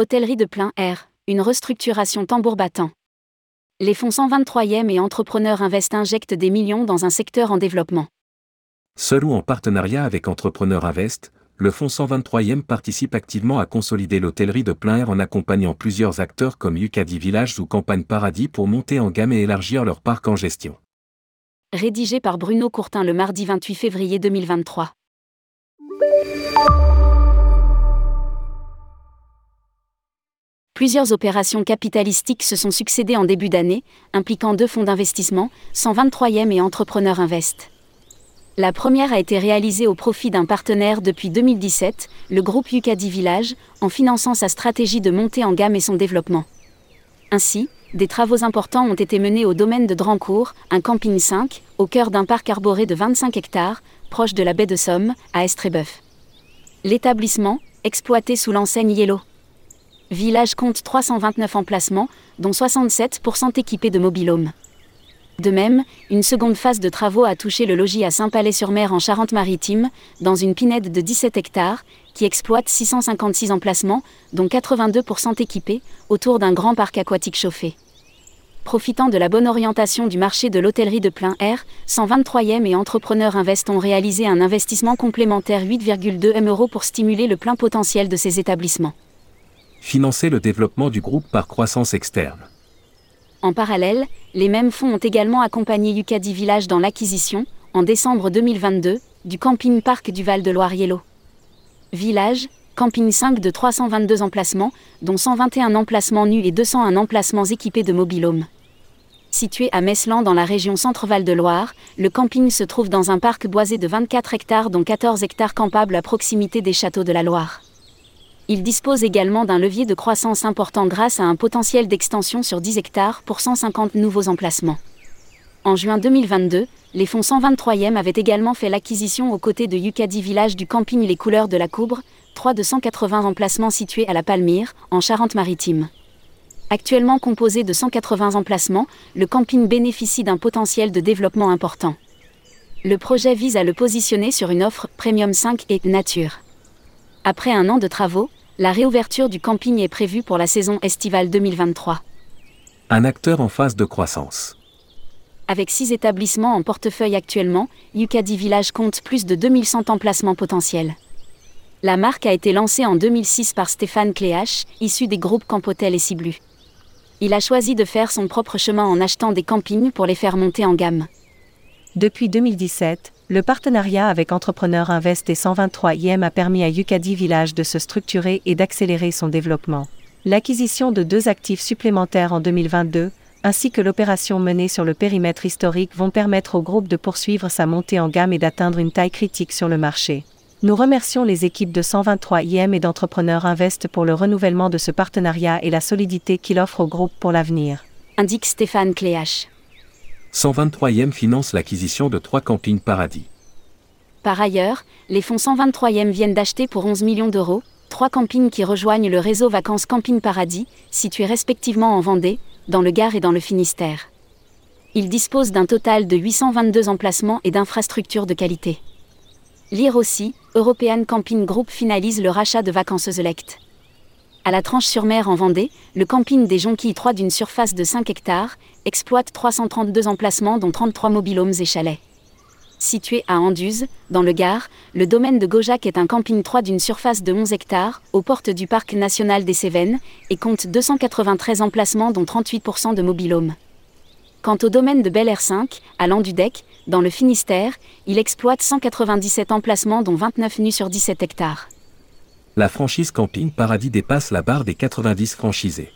Hôtellerie de plein air, une restructuration tambour battant. Les fonds 123e et Entrepreneurs Invest injectent des millions dans un secteur en développement. Seul ou en partenariat avec Entrepreneur Invest, le fonds 123e participe activement à consolider l'hôtellerie de plein air en accompagnant plusieurs acteurs comme Yucadi Village ou Campagne Paradis pour monter en gamme et élargir leur parc en gestion. Rédigé par Bruno Courtin le mardi 28 février 2023. Plusieurs opérations capitalistiques se sont succédées en début d'année, impliquant deux fonds d'investissement, 123e et Entrepreneur Invest. La première a été réalisée au profit d'un partenaire depuis 2017, le groupe Yucadi Village, en finançant sa stratégie de montée en gamme et son développement. Ainsi, des travaux importants ont été menés au domaine de Drancourt, un camping 5, au cœur d'un parc arboré de 25 hectares, proche de la baie de Somme, à Estrébeuf. L'établissement, exploité sous l'enseigne Yellow Village compte 329 emplacements, dont 67% équipés de mobilhomes. De même, une seconde phase de travaux a touché le logis à Saint-Palais-sur-Mer en Charente-Maritime, dans une pinède de 17 hectares, qui exploite 656 emplacements, dont 82% équipés, autour d'un grand parc aquatique chauffé. Profitant de la bonne orientation du marché de l'hôtellerie de plein air, 123e et Entrepreneur Invest ont réalisé un investissement complémentaire 8,2 M euros pour stimuler le plein potentiel de ces établissements financer le développement du groupe par croissance externe. En parallèle, les mêmes fonds ont également accompagné Yucadi Village dans l'acquisition, en décembre 2022, du camping-parc du Val-de-Loire-Yellow. Village, camping 5 de 322 emplacements, dont 121 emplacements nus et 201 emplacements équipés de mobilhomes. Situé à Meslan dans la région Centre-Val de Loire, le camping se trouve dans un parc boisé de 24 hectares dont 14 hectares campables à proximité des châteaux de la Loire. Il dispose également d'un levier de croissance important grâce à un potentiel d'extension sur 10 hectares pour 150 nouveaux emplacements. En juin 2022, les fonds 123e avaient également fait l'acquisition aux côtés de Yucadi Village du camping Les Couleurs de la Coubre, 3 de 180 emplacements situés à la Palmyre, en Charente-Maritime. Actuellement composé de 180 emplacements, le camping bénéficie d'un potentiel de développement important. Le projet vise à le positionner sur une offre Premium 5 et Nature. Après un an de travaux, la réouverture du camping est prévue pour la saison estivale 2023. Un acteur en phase de croissance. Avec six établissements en portefeuille actuellement, Yucadi Village compte plus de 2100 emplacements potentiels. La marque a été lancée en 2006 par Stéphane Cléache, issu des groupes Campotel et Ciblu. Il a choisi de faire son propre chemin en achetant des campings pour les faire monter en gamme. Depuis 2017, le partenariat avec Entrepreneur Invest et 123 IM a permis à Yucadi Village de se structurer et d'accélérer son développement. L'acquisition de deux actifs supplémentaires en 2022, ainsi que l'opération menée sur le périmètre historique vont permettre au groupe de poursuivre sa montée en gamme et d'atteindre une taille critique sur le marché. Nous remercions les équipes de 123 IM et d'Entrepreneur Invest pour le renouvellement de ce partenariat et la solidité qu'il offre au groupe pour l'avenir. Indique Stéphane Cléache. 123e finance l'acquisition de trois campings paradis. Par ailleurs, les fonds 123e viennent d'acheter pour 11 millions d'euros trois campings qui rejoignent le réseau Vacances Camping Paradis, situés respectivement en Vendée, dans le Gard et dans le Finistère. Ils disposent d'un total de 822 emplacements et d'infrastructures de qualité. Lire aussi, European Camping Group finalise le rachat de Vacances Elect à la Tranche-sur-Mer en Vendée, le camping des Jonquilles 3 d'une surface de 5 hectares, exploite 332 emplacements dont 33 mobilhomes et chalets. Situé à Anduze, dans le Gard, le domaine de Gaujac est un camping 3 d'une surface de 11 hectares, aux portes du parc national des Cévennes, et compte 293 emplacements dont 38% de mobilhomes. Quant au domaine de Bel Air 5, à Landudec, dans le Finistère, il exploite 197 emplacements dont 29 nus sur 17 hectares la franchise Camping Paradis dépasse la barre des 90 franchisés.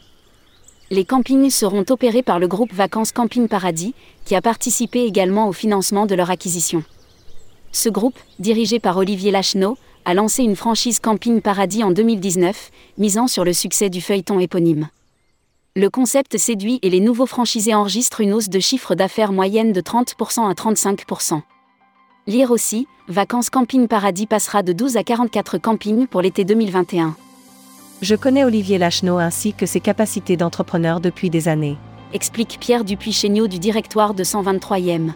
Les campings seront opérés par le groupe Vacances Camping Paradis, qui a participé également au financement de leur acquisition. Ce groupe, dirigé par Olivier Lacheneau, a lancé une franchise Camping Paradis en 2019, misant sur le succès du feuilleton éponyme. Le concept séduit et les nouveaux franchisés enregistrent une hausse de chiffre d'affaires moyenne de 30% à 35%. Lire aussi, Vacances Camping Paradis passera de 12 à 44 campings pour l'été 2021. Je connais Olivier Lacheneau ainsi que ses capacités d'entrepreneur depuis des années. Explique Pierre Dupuis-Chéniaud du directoire de 123e.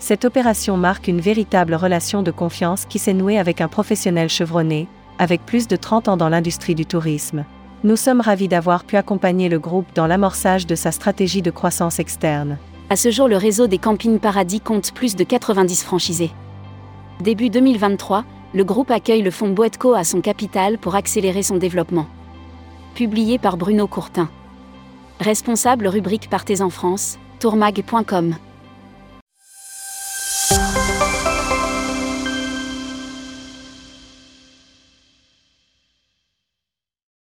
Cette opération marque une véritable relation de confiance qui s'est nouée avec un professionnel chevronné, avec plus de 30 ans dans l'industrie du tourisme. Nous sommes ravis d'avoir pu accompagner le groupe dans l'amorçage de sa stratégie de croissance externe. À ce jour, le réseau des campings paradis compte plus de 90 franchisés. Début 2023, le groupe accueille le fonds Boetco à son capital pour accélérer son développement. Publié par Bruno Courtin. Responsable rubrique Partez en France, tourmag.com.